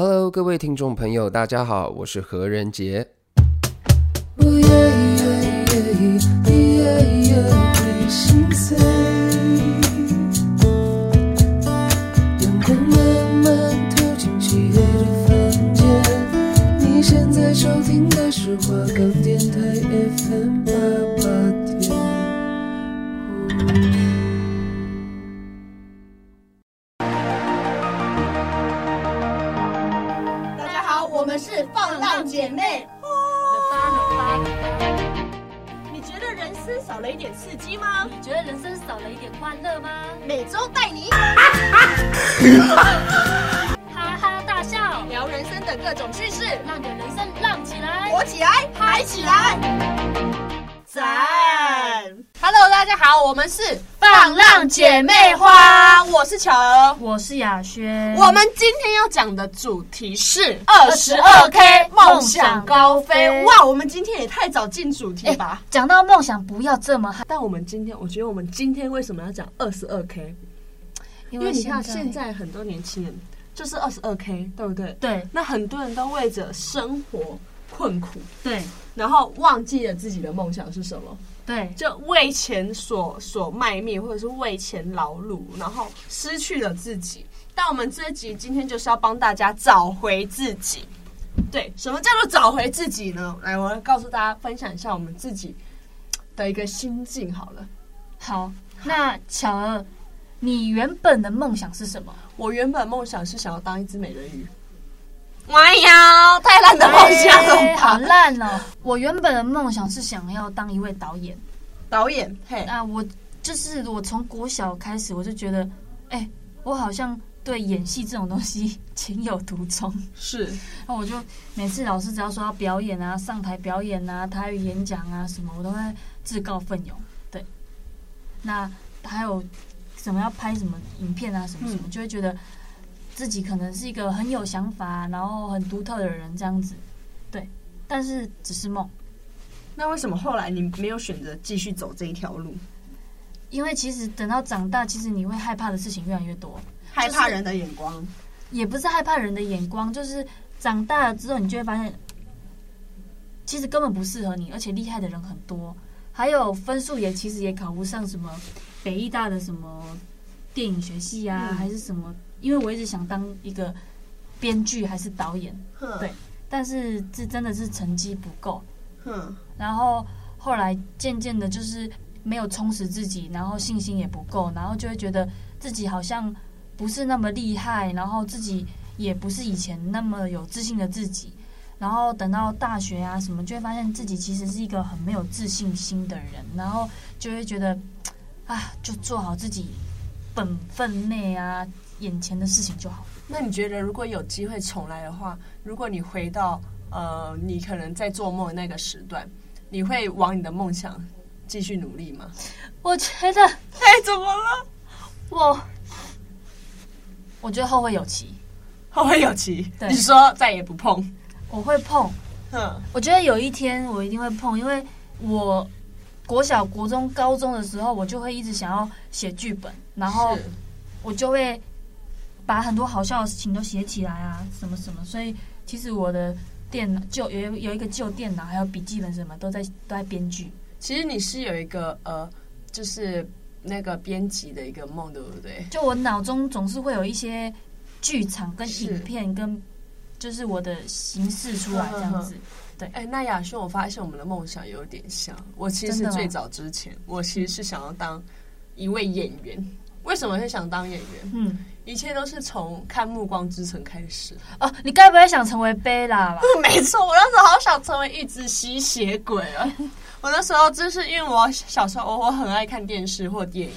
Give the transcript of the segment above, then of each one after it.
Hello，各位听众朋友，大家好，我是何仁杰。姐妹。你觉得人生少了一点刺激吗？你觉得人生少了一点欢乐吗？每周带你。哈哈大笑。聊人生的各种趣事让你的人生浪起来。活起来。嗨起来。在姐妹花，我是巧儿，我是雅轩。我们今天要讲的主题是二十二 K 梦想高飞。哇，我们今天也太早进主题吧？讲到梦想，不要这么嗨。但我们今天，我觉得我们今天为什么要讲二十二 K？因为你看现在很多年轻人就是二十二 K，对不对？对。那很多人都为着生活困苦，对，然后忘记了自己的梦想是什么。对，就为钱所所卖命，或者是为钱劳碌，然后失去了自己。但我们这集今天就是要帮大家找回自己。对，什么叫做找回自己呢？来，我来告诉大家，分享一下我们自己的一个心境。好了，好，那巧儿，你原本的梦想是什么？我原本梦想是想要当一只美人鱼。哎呀，太烂的梦想了，欸，好烂哦！我原本的梦想是想要当一位导演，导演。嘿，啊，我就是我从国小开始，我就觉得，哎，欸，我好像对演戏这种东西情有独钟。是，那我就每次老师只要说要表演啊，上台表演啊，台语演讲啊什么，我都会自告奋勇。对，那还有什么要拍什么影片啊，什么什么，嗯，就会觉得。自己可能是一个很有想法，然后很独特的人，这样子，对，但是只是梦。那为什么后来你没有选择继续走这一条路？因为其实等到长大，其实你会害怕的事情越来越多，害怕人的眼光，就是，也不是害怕人的眼光，就是长大了之后，你就会发现，其实根本不适合你，而且厉害的人很多，还有分数也其实也考不上什么北艺大的什么电影学系啊，嗯、还是什么。因为我一直想当一个编剧还是导演，对，但是这真的是成绩不够，然后后来渐渐的，就是没有充实自己，然后信心也不够，然后就会觉得自己好像不是那么厉害，然后自己也不是以前那么有自信的自己，然后等到大学啊什么，就会发现自己其实是一个很没有自信心的人，然后就会觉得啊，就做好自己本分内啊。眼前的事情就好。那你觉得，如果有机会重来的话，如果你回到呃，你可能在做梦的那个时段，你会往你的梦想继续努力吗？我觉得，哎，怎么了？我我觉得后会有期，后会有期。对，你说再也不碰，我会碰。嗯，我觉得有一天我一定会碰，因为我国小、国中、高中的时候，我就会一直想要写剧本，然后我就会。把很多好笑的事情都写起来啊，什么什么，所以其实我的电脑就有有一个旧电脑，还有笔记本什么都在都在编剧。其实你是有一个呃，就是那个编辑的一个梦，对不对？就我脑中总是会有一些剧场跟影片跟就是我的形式出来这样子。对，哎，那雅轩，我发现我们的梦想有点像。我其实最早之前，我其实是想要当一位演员。为什么会想当演员？嗯。一切都是从看《暮光之城》开始哦。你该不会想成为贝拉吧？没错，我那时候好想成为一只吸血鬼啊！我那时候就是因为我小时候我我很爱看电视或电影，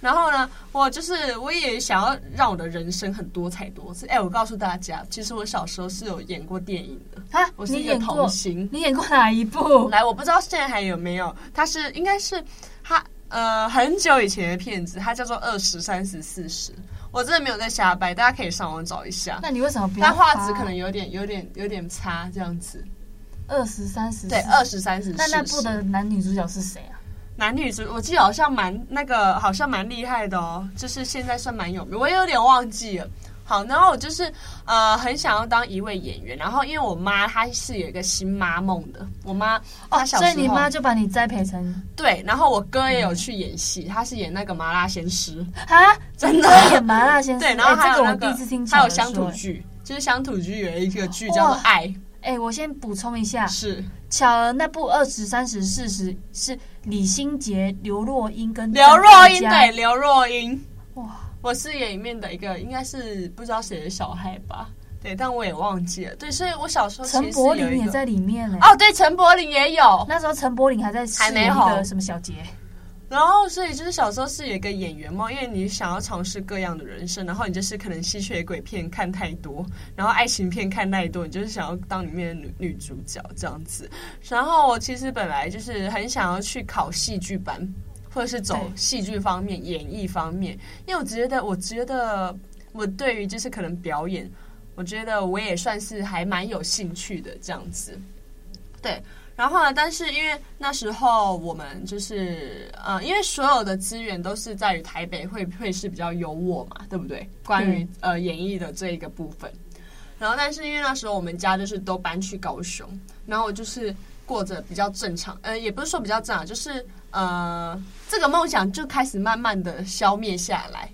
然后呢，我就是我也想要让我的人生很多彩多姿。哎，我告诉大家，其实我小时候是有演过电影的啊！我是一个童星。你演过哪一部？来，我不知道现在还有没有。它是应该是它呃很久以前的片子，它叫做二十三十四十。我真的没有在瞎掰，大家可以上网找一下。那你为什么不要？但画质可能有点、有点、有点差，这样子。二十三十对，二十三十。那那部的男女主角是谁啊？男女主，我记得好像蛮那个，好像蛮厉害的哦。就是现在算蛮有名，我也有点忘记了。好，然后我就是呃很想要当一位演员，然后因为我妈她是有一个新妈梦的，我妈哦，所以你妈就把你栽培成对，然后我哥也有去演戏，他是演那个麻辣鲜师啊，真的演麻辣鲜师，对，然后还有我第一次听，还有乡土剧，就是乡土剧有一个剧叫做《爱》，哎、欸，我先补充一下，是巧儿那部二十三十四十是李心洁、刘若英跟刘若英，对，刘若英，哇。我饰演里面的一个应该是不知道谁的小孩吧，对，但我也忘记了。对，所以我小时候陈柏霖也在里面呢。哦，对，陈柏霖也有。那时候陈柏霖还在饰演一个什么小杰。然后，所以就是小时候是有一个演员嘛，因为你想要尝试各样的人生，然后你就是可能吸血鬼片看太多，然后爱情片看太多，你就是想要当里面的女女主角这样子。然后我其实本来就是很想要去考戏剧班。或者是走戏剧方面、演艺方面，因为我觉得，我觉得我对于就是可能表演，我觉得我也算是还蛮有兴趣的这样子。对，然后呢，但是因为那时候我们就是呃，因为所有的资源都是在于台北会会是比较优渥嘛，对不对？关于呃演艺的这一个部分，然后但是因为那时候我们家就是都搬去高雄，然后我就是过着比较正常，呃，也不是说比较正常，就是。呃，这个梦想就开始慢慢的消灭下来，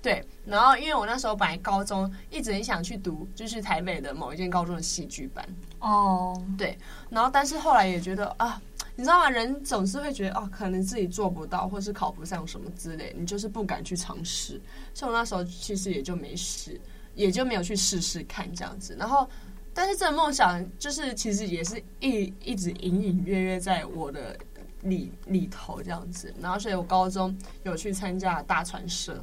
对。然后，因为我那时候本来高中一直很想去读，就是台北的某一间高中的戏剧班。哦，oh. 对。然后，但是后来也觉得啊，你知道吗？人总是会觉得哦，可能自己做不到，或是考不上什么之类，你就是不敢去尝试。所以我那时候其实也就没试，也就没有去试试看这样子。然后，但是这个梦想就是其实也是一一直隐隐约约在我的。里里头这样子，然后所以我高中有去参加大传社，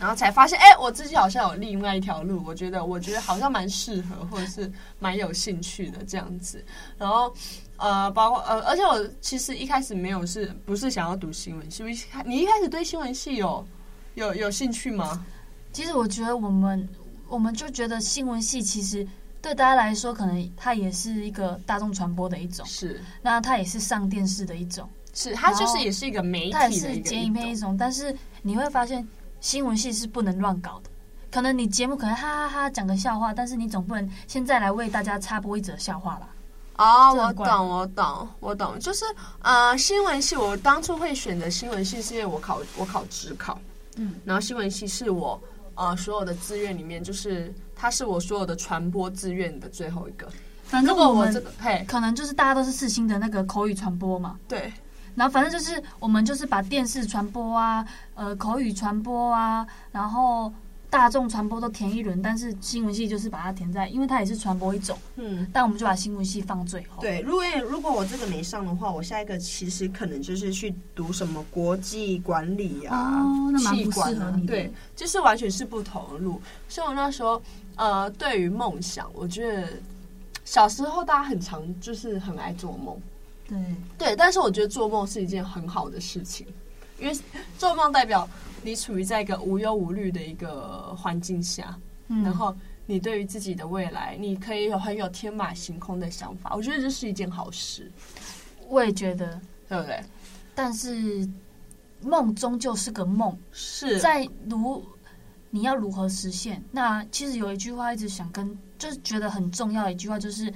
然后才发现，哎、我自己好像有另外一条路，我觉得我觉得好像蛮适合，或者是蛮有兴趣的这样子。然后呃，包括呃，而且我其实一开始没有是不是想要读新闻系？你一开始对新闻系有有有兴趣吗？其实我觉得我们我们就觉得新闻系其实。对大家来说，可能它也是一个大众传播的一种，是。那它也是上电视的一种，是。它就是也是一个媒体的一，它也是剪影片一种。但是你会发现，新闻系是不能乱搞的。可能你节目可能哈哈哈讲个笑话，但是你总不能现在来为大家插播一则笑话吧？哦，我懂，我懂，我懂。就是呃，新闻系我当初会选择新闻系，是因为我考我考职考，嗯，然后新闻系是我呃所有的志愿里面就是。它是我所有的传播志愿的最后一个。反正我们这个嘿，可能就是大家都是四星的那个口语传播嘛。对。然后反正就是我们就是把电视传播啊，呃，口语传播啊，然后。大众传播都填一轮，但是新闻系就是把它填在，因为它也是传播一种。嗯，但我们就把新闻系放最后。对，如果如果我这个没上的话，我下一个其实可能就是去读什么国际管理啊，哦，那蛮不适合你。对，就是完全是不同的路。所以我那时候，呃，对于梦想，我觉得小时候大家很常就是很爱做梦。对对，但是我觉得做梦是一件很好的事情，因为做梦代表。你处于在一个无忧无虑的一个环境下，嗯，然后你对于自己的未来，你可以有很有天马行空的想法，我觉得这是一件好事。我也觉得，对不对？但是梦终究是个梦，是在如你要如何实现？那其实有一句话一直想跟，就是觉得很重要的一句话，就是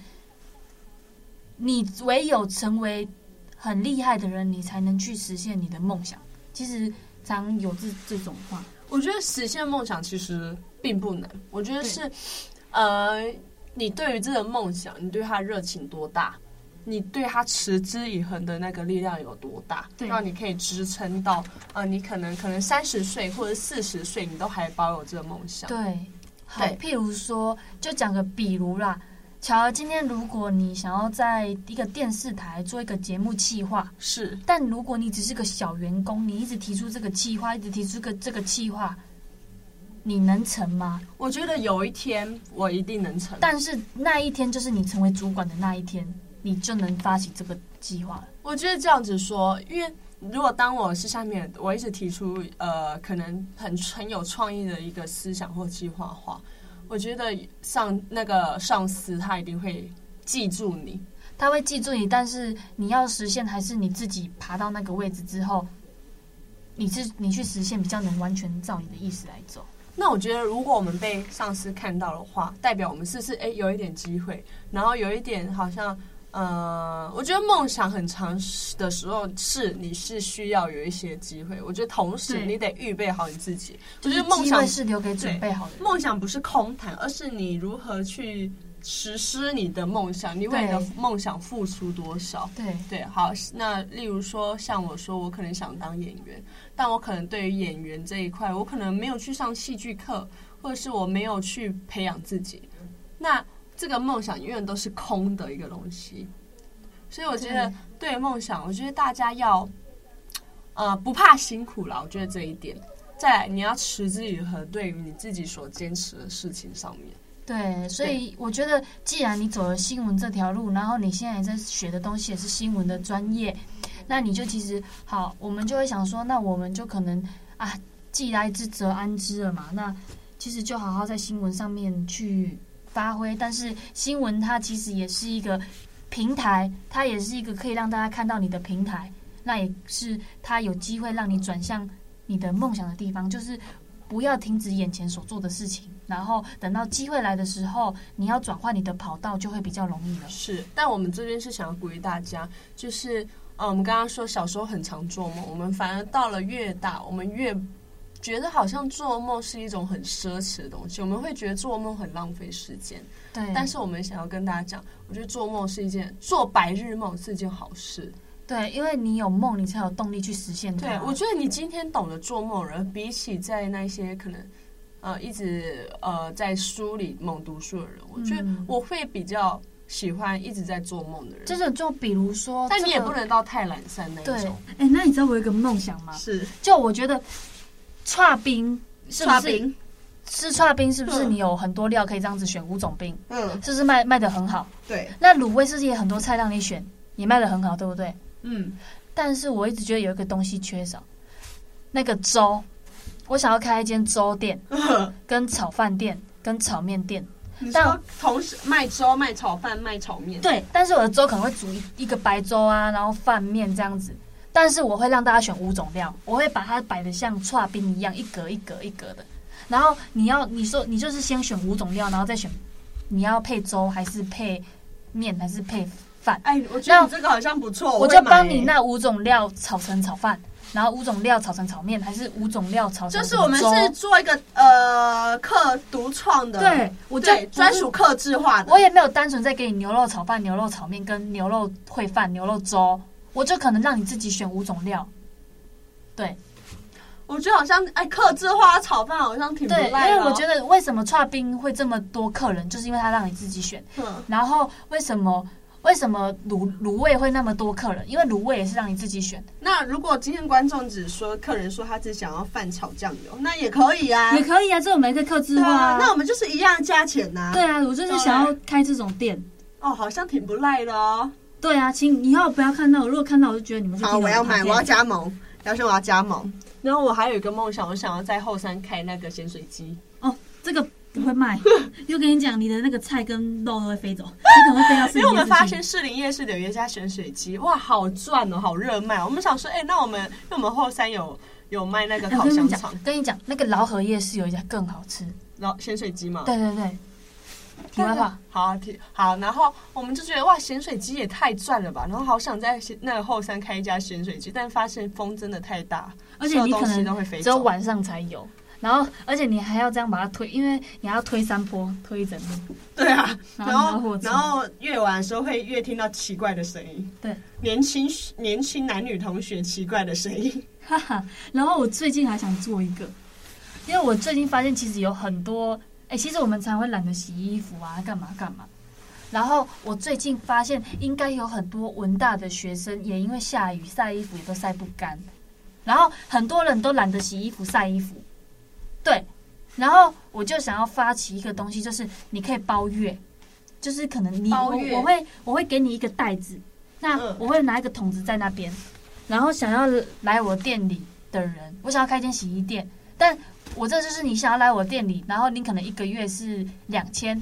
你唯有成为很厉害的人，你才能去实现你的梦想。其实。常有这这种话，我觉得实现梦想其实并不难。我觉得是，呃，你对于这个梦想，你对他热情多大，你对他持之以恒的那个力量有多大，对让你可以支撑到呃，你可能可能三十岁或者四十岁，你都还保有这个梦想。对，好，对譬如说，就讲个比如啦。巧儿，今天如果你想要在一个电视台做一个节目企划，是，但如果你只是个小员工，你一直提出这个企划，一直提出个这个企划，你能成吗？我觉得有一天我一定能成，但是那一天就是你成为主管的那一天，你就能发起这个计划。我觉得这样子说，因为如果当我是下面，我一直提出呃，可能很很有创意的一个思想或计划的话。我觉得上那个上司他一定会记住你，他会记住你，但是你要实现还是你自己爬到那个位置之后，你是你去实现比较能完全照你的意思来走。那我觉得，如果我们被上司看到的话，代表我们是不是哎有一点机会，然后有一点好像。呃，我觉得梦想很长的时候，是你是需要有一些机会。我觉得同时你得预备好你自己。我觉得梦想是留给准备好的。梦想不是空谈，而是你如何去实施你的梦想。你为你的梦想付出多少？对对，好。那例如说，像我说，我可能想当演员，但我可能对于演员这一块，我可能没有去上戏剧课，或者是我没有去培养自己。那这个梦想永远都是空的一个东西，所以我觉得对梦想，我觉得大家要，呃，不怕辛苦了。我觉得这一点，再来你要持之以恒，对于你自己所坚持的事情上面。对，所以我觉得，既然你走了新闻这条路，然后你现在也在学的东西也是新闻的专业，那你就其实好，我们就会想说，那我们就可能啊，既来之则安之了嘛。那其实就好好在新闻上面去。发挥，但是新闻它其实也是一个平台，它也是一个可以让大家看到你的平台，那也是它有机会让你转向你的梦想的地方。就是不要停止眼前所做的事情，然后等到机会来的时候，你要转换你的跑道就会比较容易了。是，但我们这边是想要鼓励大家，就是嗯，我们刚刚说小时候很常做梦，我们反而到了越大，我们越。觉得好像做梦是一种很奢侈的东西，我们会觉得做梦很浪费时间。对，但是我们想要跟大家讲，我觉得做梦是一件做白日梦是一件好事。对，因为你有梦，你才有动力去实现它。对，我觉得你今天懂得做梦人，比起在那些可能呃一直呃在书里猛读书的人，我觉得我会比较喜欢一直在做梦的人。就是就比如说，但你也不能到太懒散那一种。哎，那你知道我有一个梦想吗？是，就我觉得。剉冰是不是？吃串冰是不是？你有很多料可以这样子选五种冰，嗯，是不是卖卖的很好？对。那卤味是不是也很多菜让你选，也卖的很好，对不对？嗯。但是我一直觉得有一个东西缺少，那个粥。我想要开一间粥店，跟炒饭店，跟炒面店。但同时卖粥、卖炒饭、卖炒面。对，但是我的粥可能会煮一一个白粥啊，然后饭面这样子。但是我会让大家选五种料，我会把它摆的像串冰一样，一格一格一格的。然后你要你说你就是先选五种料，然后再选你要配粥还是配面还是配饭。哎，我觉得你这个好像不错，我就帮你那五种料炒成炒饭，然后五种料炒成炒面，还是五种料炒成。就是我们是做一个呃客独创的，对，我就专属客制化的。我也没有单纯在给你牛肉炒饭、牛肉炒面跟牛肉烩饭、牛肉粥。我就可能让你自己选五种料，对，我觉得好像哎，客制化炒饭好像挺不赖的。对，因为我觉得为什么串冰会这么多客人，就是因为他让你自己选。嗯，然后为什么为什么卤卤味会那么多客人？因为卤味也是让你自己选。那如果今天观众只说客人说他只想要饭炒酱油，那也可以啊，也可以啊，这种没在客制化啊。那我们就是一样价钱呐。对啊，我就是想要开这种店。哦，好像挺不赖的哦。对啊，请以后不要看到我。如果看到，我就觉得你们是好，我要买，我要加盟。要是我要加盟。然后我还有一个梦想，我想要在后山开那个咸水鸡。哦，这个不会卖。又跟你讲，你的那个菜跟肉都会飞走，你可能会飞到。因为我们发现士林夜市有一家咸水鸡，哇，好赚哦，好热卖。我们想说，哎，那我们，因为我们后山有有卖那个烤香肠。跟你讲，那个饶河夜市有一家更好吃，然后咸水鸡嘛。对对对。好题好，然后我们就觉得哇，咸水鸡也太赚了吧，然后好想在那个后山开一家咸水鸡，但发现风真的太大，而且你可能只有晚上才有，然后而且你还要这样把它推，因为你还要推山坡，推一整路。对啊，然后然后越晚的时候会越听到奇怪的声音，对，年轻年轻男女同学奇怪的声音，哈哈。然后我最近还想做一个，因为我最近发现其实有很多。哎、欸，其实我们常会懒得洗衣服啊，干嘛干嘛。然后我最近发现，应该有很多文大的学生也因为下雨晒衣服也都晒不干。然后很多人都懒得洗衣服晒衣服，对。然后我就想要发起一个东西，就是你可以包月，就是可能你我我会我会给你一个袋子，那我会拿一个桶子在那边，然后想要来我店里的人，我想要开间洗衣店，但。我这就是你想要来我店里，然后你可能一个月是两千，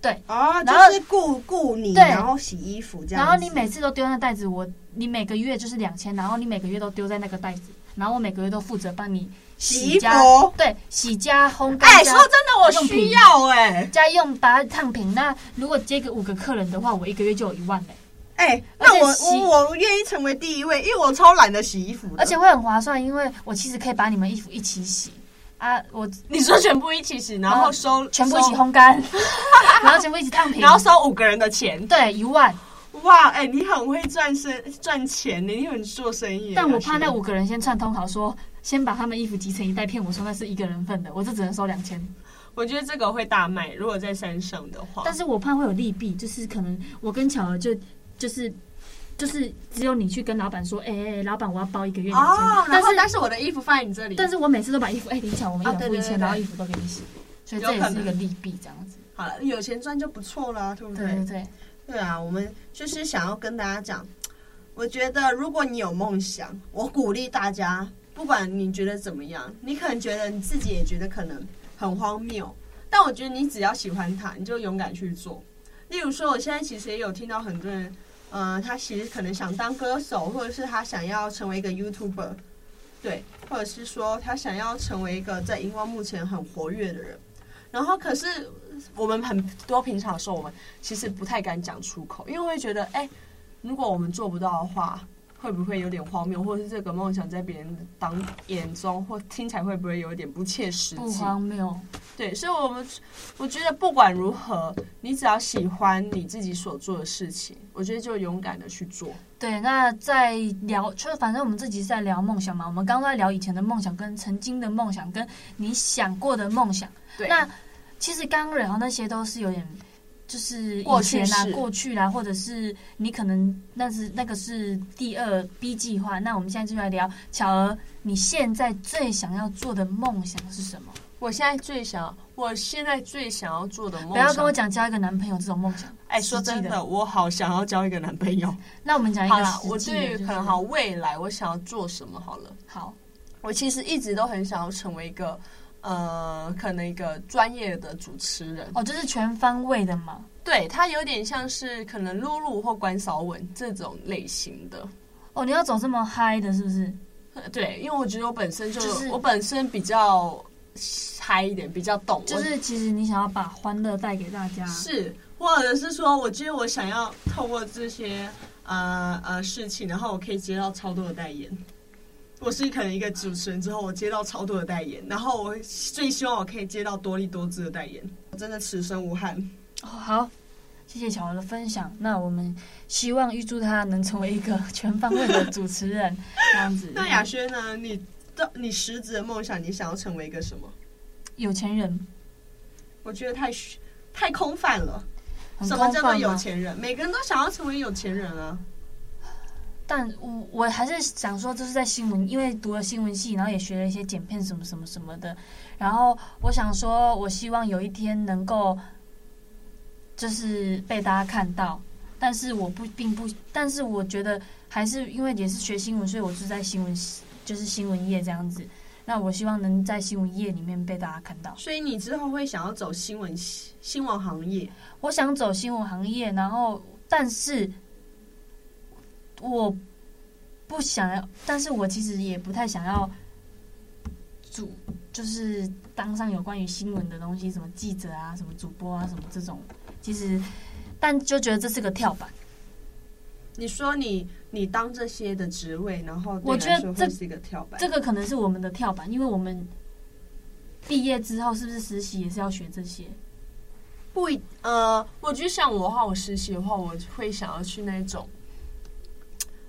对，哦，就是雇雇你，对，然后洗衣服这样，然后你每次都丢那袋子，我你每个月就是两千，然后你每个月都丢在那个袋子，然后我每个月都负责帮你洗衣服，对，洗加烘干。哎，说真的，我需要哎，家用把它烫平。那如果接个五个客人的话，我一个月就有一万嘞。哎，那我我我愿意成为第一位，因为我超懒得洗衣服，而且会很划算，因为我其实可以把你们衣服一起洗啊。我你说全部一起洗，然后收全部一起烘干，然后全部一起烫平，然后收五个人的钱，对，一万。哇，哎，你很会赚生赚钱呢，你很做生意。但我怕那五个人先串通好说，先把他们衣服集成一袋，骗我说那是一个人份的，我就只能收两千。我觉得这个会大卖，如果在山上的话。但是我怕会有利弊，就是可能我跟巧儿就。就是就是只有你去跟老板说，哎、老板我要包一个月两千，哦，但是但是我的衣服放在你这里，但是我每次都把衣服，哎、欸，林巧，我们一人付一千，然后衣服都给你洗，所以这也是一个利弊，这样子。好了，有钱赚就不错了，对不对？对对对，对啊，我们就是想要跟大家讲，我觉得如果你有梦想，我鼓励大家，不管你觉得怎么样，你可能觉得你自己也觉得可能很荒谬，但我觉得你只要喜欢它，你就勇敢去做。例如说，我现在其实也有听到很多人。呃，他其实可能想当歌手，或者是他想要成为一个 YouTuber，对，或者是说他想要成为一个在荧光幕前很活跃的人。然后，可是我们很多平常的时候，我们其实不太敢讲出口，因为会觉得，哎，如果我们做不到的话。会不会有点荒谬，或者是这个梦想在别人当眼中或听起来会不会有一点不切实际？不荒谬，对，所以我们我觉得不管如何，你只要喜欢你自己所做的事情，我觉得就勇敢的去做。对，那在聊，就是反正我们自己是在聊梦想嘛，我们刚刚在聊以前的梦想，跟曾经的梦想，跟你想过的梦想。对，那其实刚刚聊那些都是有点。就是以前啦，过去啦，或者是你可能那是那个是第二 B 计划。那我们现在就来聊巧儿，你现在最想要做的梦想是什么？我现在最想，我现在最想要做的梦想，不要跟我讲交一个男朋友这种梦想。哎，说真的，我好想要交一个男朋友。那我们讲一个，好，我对于可能好未来，我想要做什么？好了，好，我其实一直都很想要成为一个。呃，可能一个专业的主持人哦，就是全方位的嘛。对，他有点像是可能露露或关少文这种类型的。哦，你要走这么嗨的，是不是？对，因为我觉得我本身就，就是我本身比较嗨一点，比较懂。就是其实你想要把欢乐带给大家，是，或者是说，我觉得我想要透过这些呃呃事情，然后我可以接到超多的代言。我是可能一个主持人之后，我接到超多的代言，然后我最希望我可以接到多利多姿的代言，我真的此生无憾。哦，好，谢谢小王的分享。那我们希望预祝他能成为一个全方位的主持人，这样子。那雅轩呢？你的你实质的梦想，你想要成为一个什么？有钱人？我觉得太太空泛了。什么叫做有钱人？每个人都想要成为有钱人啊。但我我还是想说，就是在新闻，因为读了新闻系，然后也学了一些剪片什么什么什么的。然后我想说，我希望有一天能够，就是被大家看到。但是我不并不，但是我觉得还是因为也是学新闻，所以我是在新闻，就是新闻业这样子。那我希望能在新闻业里面被大家看到。所以你之后会想要走新闻新闻行业？我想走新闻行业，然后但是。我不想要，但是我其实也不太想要主，就是当上有关于新闻的东西，什么记者啊，什么主播啊，什么这种。其实，但就觉得这是个跳板。你说你你当这些的职位，然后我觉得这是一个跳板，这个可能是我们的跳板，因为我们毕业之后是不是实习也是要学这些？不，呃，我觉得像我的话，我实习的话，我会想要去那种。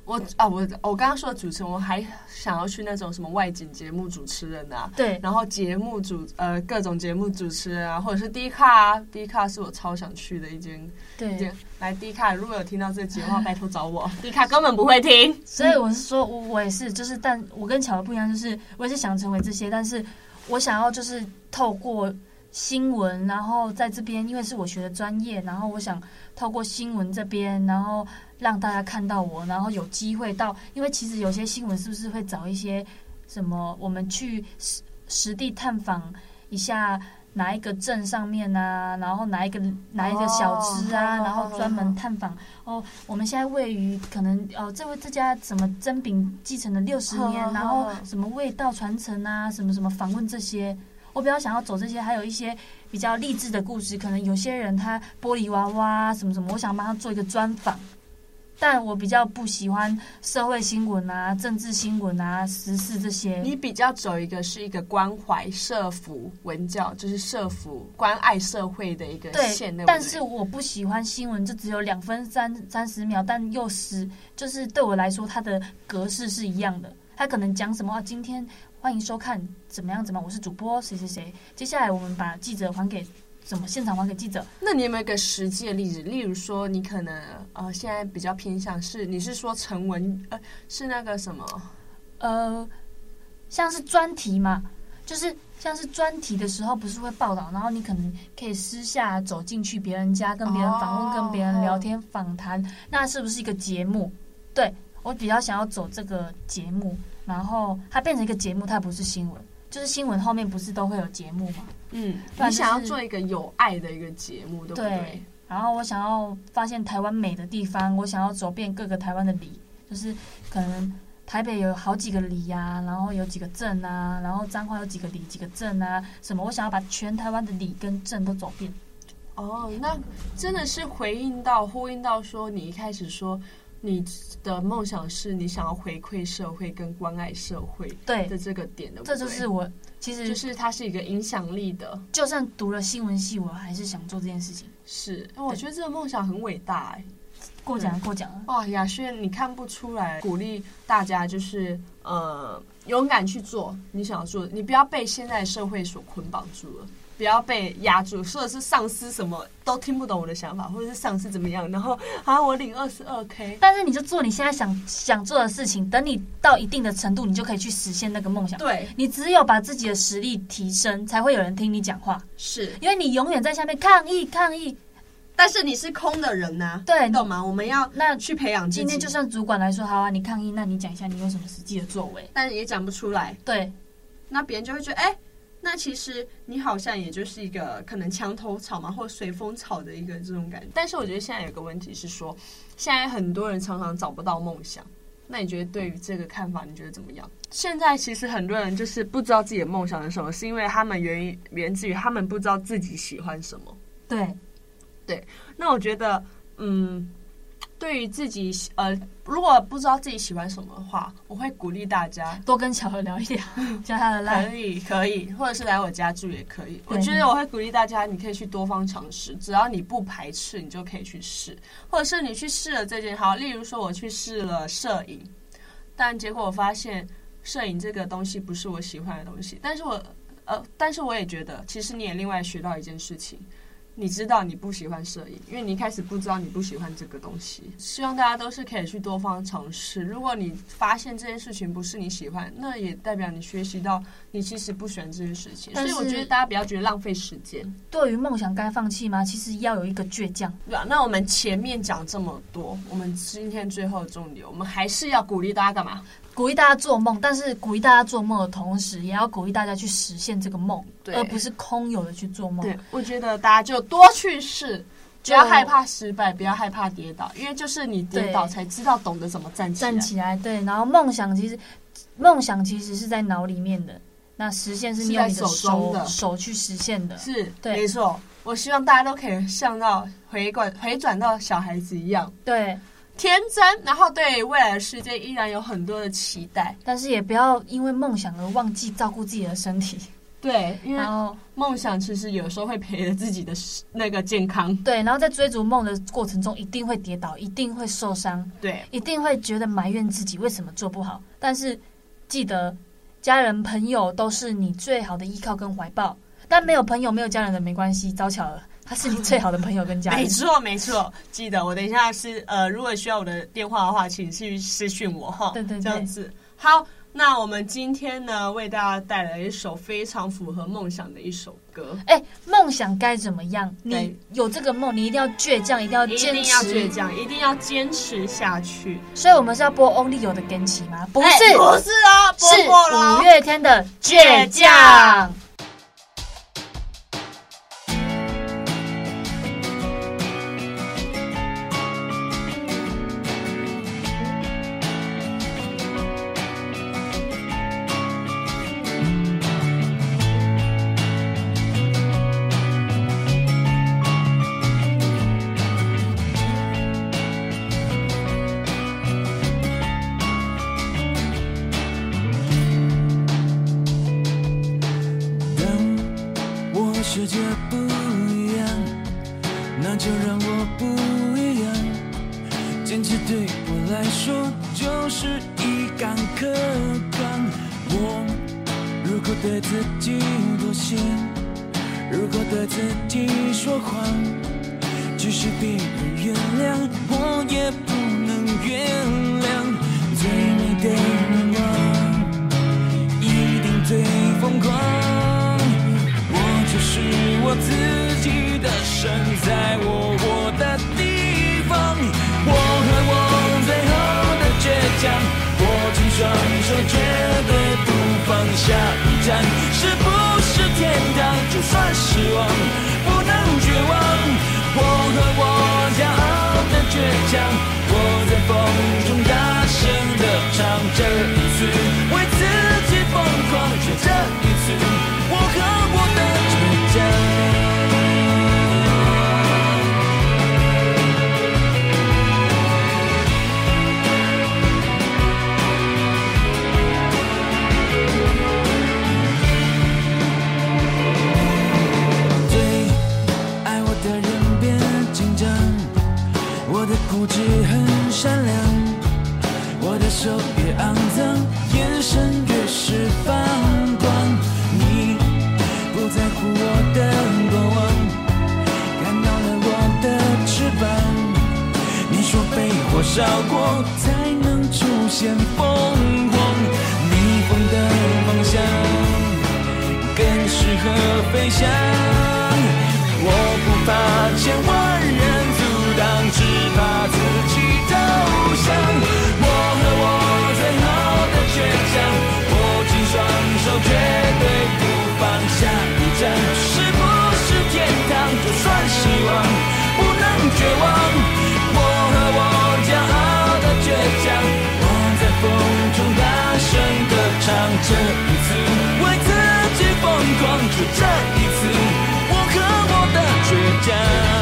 我啊，我我刚刚说的主持人，我还想要去那种什么外景节目主持人啊，对，然后节目主呃各种节目主持人啊，或者是 D 卡啊，D 卡是我超想去的一间，对，一间来 D 卡，如果有听到这集的话，拜托找我，D 卡根本不会听，所以我是说我我也是，就是但我跟巧儿不一样，就是我也是想成为这些，但是我想要就是透过新闻，然后在这边，因为是我学的专业，然后我想透过新闻这边，然后。让大家看到我，然后有机会到，因为其实有些新闻是不是会找一些什么，我们去实实地探访一下哪一个镇上面啊，然后哪一个哪一个小吃啊，然后专门探访哦。我们现在位于可能哦，这位这家什么珍饼继承了六十年，然后什么味道传承啊，什么什么访问这些。我比较想要走这些，还有一些比较励志的故事。可能有些人他玻璃娃娃什么什么，我想帮他做一个专访。但我比较不喜欢社会新闻啊、政治新闻啊、时事这些。你比较走一个是一个关怀社福文教，就是社福关爱社会的一个线。对，但是我不喜欢新闻，就只有两分三三十秒，但又是就是对我来说，它的格式是一样的。他可能讲什么？今天欢迎收看怎么样？怎么样？我是主播谁谁谁。接下来我们把记者还给。怎么现场还给记者？那你有没有一个实际的例子？例如说，你可能呃，现在比较偏向是，你是说成文呃，是那个什么呃，像是专题嘛，就是像是专题的时候，不是会报道，然后你可能可以私下走进去别人家，跟别人访问，哦、跟别人聊天访谈，那是不是一个节目？对，我比较想要走这个节目，然后它变成一个节目，它不是新闻。就是新闻后面不是都会有节目吗？嗯，你想要做一个有爱的一个节目，对不对？对。然后我想要发现台湾美的地方，我想要走遍各个台湾的里，就是可能台北有好几个里呀、啊，然后有几个镇啊，然后彰化有几个里几个镇啊，什么？我想要把全台湾的里跟镇都走遍。哦，那真的是回应到呼应到说，你一开始说。你的梦想是你想要回馈社会跟关爱社会对的这个点的，这就是我其实就是它是一个影响力的。就算读了新闻系，我还是想做这件事情。是，我觉得这个梦想很伟大哎。过奖，过奖了。哇，雅轩，你看不出来，鼓励大家就是呃勇敢去做你想要做的，你不要被现在社会所捆绑住了。不要被压住，或者是上司什么都听不懂我的想法，或者是上司怎么样，然后啊，我领二十二 k，但是你就做你现在想想做的事情，等你到一定的程度，你就可以去实现那个梦想。对，你只有把自己的实力提升，才会有人听你讲话。是，因为你永远在下面抗议抗议，但是你是空的人呐、啊，对，懂吗？我们要那去培养。今天就算主管来说好啊，你抗议，那你讲一下你有什么实际的作为，但是也讲不出来。对，那别人就会觉得哎。欸那其实你好像也就是一个可能墙头草嘛，或随风草的一个这种感觉。但是我觉得现在有个问题是说，现在很多人常常找不到梦想。那你觉得对于这个看法，你觉得怎么样？现在其实很多人就是不知道自己的梦想是什么，是因为他们源于源自于他们不知道自己喜欢什么。对，对。那我觉得，嗯。对于自己呃，如果不知道自己喜欢什么的话，我会鼓励大家多跟小何聊一聊，加他的赖可以可以，或者是来我家住也可以。我觉得我会鼓励大家，你可以去多方尝试，只要你不排斥，你就可以去试。或者是你去试了这件好，例如说我去试了摄影，但结果我发现摄影这个东西不是我喜欢的东西。但是我呃，但是我也觉得，其实你也另外学到一件事情。你知道你不喜欢摄影，因为你一开始不知道你不喜欢这个东西。希望大家都是可以去多方尝试。如果你发现这件事情不是你喜欢，那也代表你学习到你其实不喜欢这件事情。所以我觉得大家不要觉得浪费时间。对于梦想该放弃吗？其实要有一个倔强。对啊，那我们前面讲这么多，我们今天最后重点，我们还是要鼓励大家干嘛？鼓励大家做梦，但是鼓励大家做梦的同时，也要鼓励大家去实现这个梦，对，而不是空有的去做梦。对，我觉得大家就多去试，不要害怕失败，不要害怕跌倒，因为就是你跌倒才知道懂得怎么站起来。站起来，对。然后梦想其实，梦想其实是在脑里面的，那实现是你用你的手手中的手去实现的。是，对，没错。我希望大家都可以像到回转回转到小孩子一样。对。天真，然后对未来的世界依然有很多的期待，但是也不要因为梦想而忘记照顾自己的身体。对，因为梦想其实有时候会陪着自己的那个健康。对，然后在追逐梦的过程中，一定会跌倒，一定会受伤，对，一定会觉得埋怨自己为什么做不好。但是记得，家人朋友都是你最好的依靠跟怀抱。但没有朋友、没有家人的没关系，糟巧了。他是你最好的朋友跟家人。没错没错，记得我等一下是呃，如果需要我的电话的话，请去私讯我哈。对对对，这样子。好，那我们今天呢，为大家带来一首非常符合梦想的一首歌。哎，梦想该怎么样？你有这个梦，你一定要倔强，一定要坚持，一定要倔强，一定要坚持下去。所以我们是要播 Only 有的《坚持》吗？不是，不是啊，是五月天的《倔强》。世界不一样那就让我不一样。坚持对我来说就是一杆可观。我如果对自己妥协，如果对自己说谎，即使别人原谅，我也不能原谅。最美的愿望，一定最疯狂。自己的神，在我活的地方。我和我最后的倔强，握紧双手，绝对不放。下一站是不是天堂？就算失望，不能绝望。我和我骄傲的倔强，我在风千万人阻挡，只怕自己投降。我和我最后的倔强，握紧双手，绝对不放下。一站是不是天堂？就算失望，不能绝望。我和我骄傲的倔强，我在风中大声歌唱。这一次为自己疯狂，就这一次，我和我的倔强。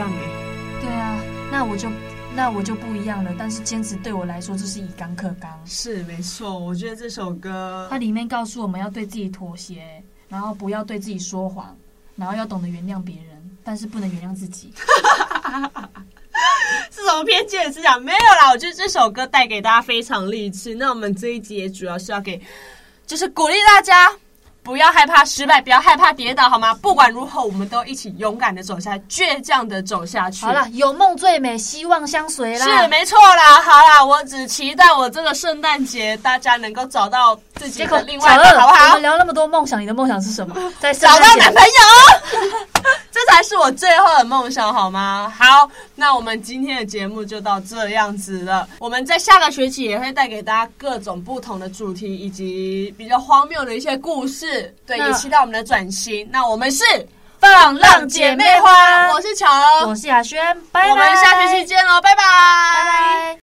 样哎，对啊，那我就那我就不一样了。但是坚持对我来说就是以刚克刚，是没错。我觉得这首歌它里面告诉我们要对自己妥协，然后不要对自己说谎，然后要懂得原谅别人，但是不能原谅自己。是什么偏见的思想？没有啦，我觉得这首歌带给大家非常励志。那我们这一集也主要是要给，就是鼓励大家。不要害怕失败，不要害怕跌倒，好吗？不管如何，我们都一起勇敢的走下去，倔强的走下去。好了，有梦最美，希望相随啦。是没错啦。好啦，我只期待我这个圣诞节，大家能够找到自己的另外一个，好不好？我们聊那么多梦想，你的梦想是什么？在找到男朋友，这才是我最后的梦想，好吗？好，那我们今天的节目就到这样子了。我们在下个学期也会带给大家各种不同的主题，以及比较荒谬的一些故事。对，也期待我们的转型。那我们是放浪姐妹花，我是乔，我是雅轩，拜拜。我们下学期见喽，拜拜。拜拜。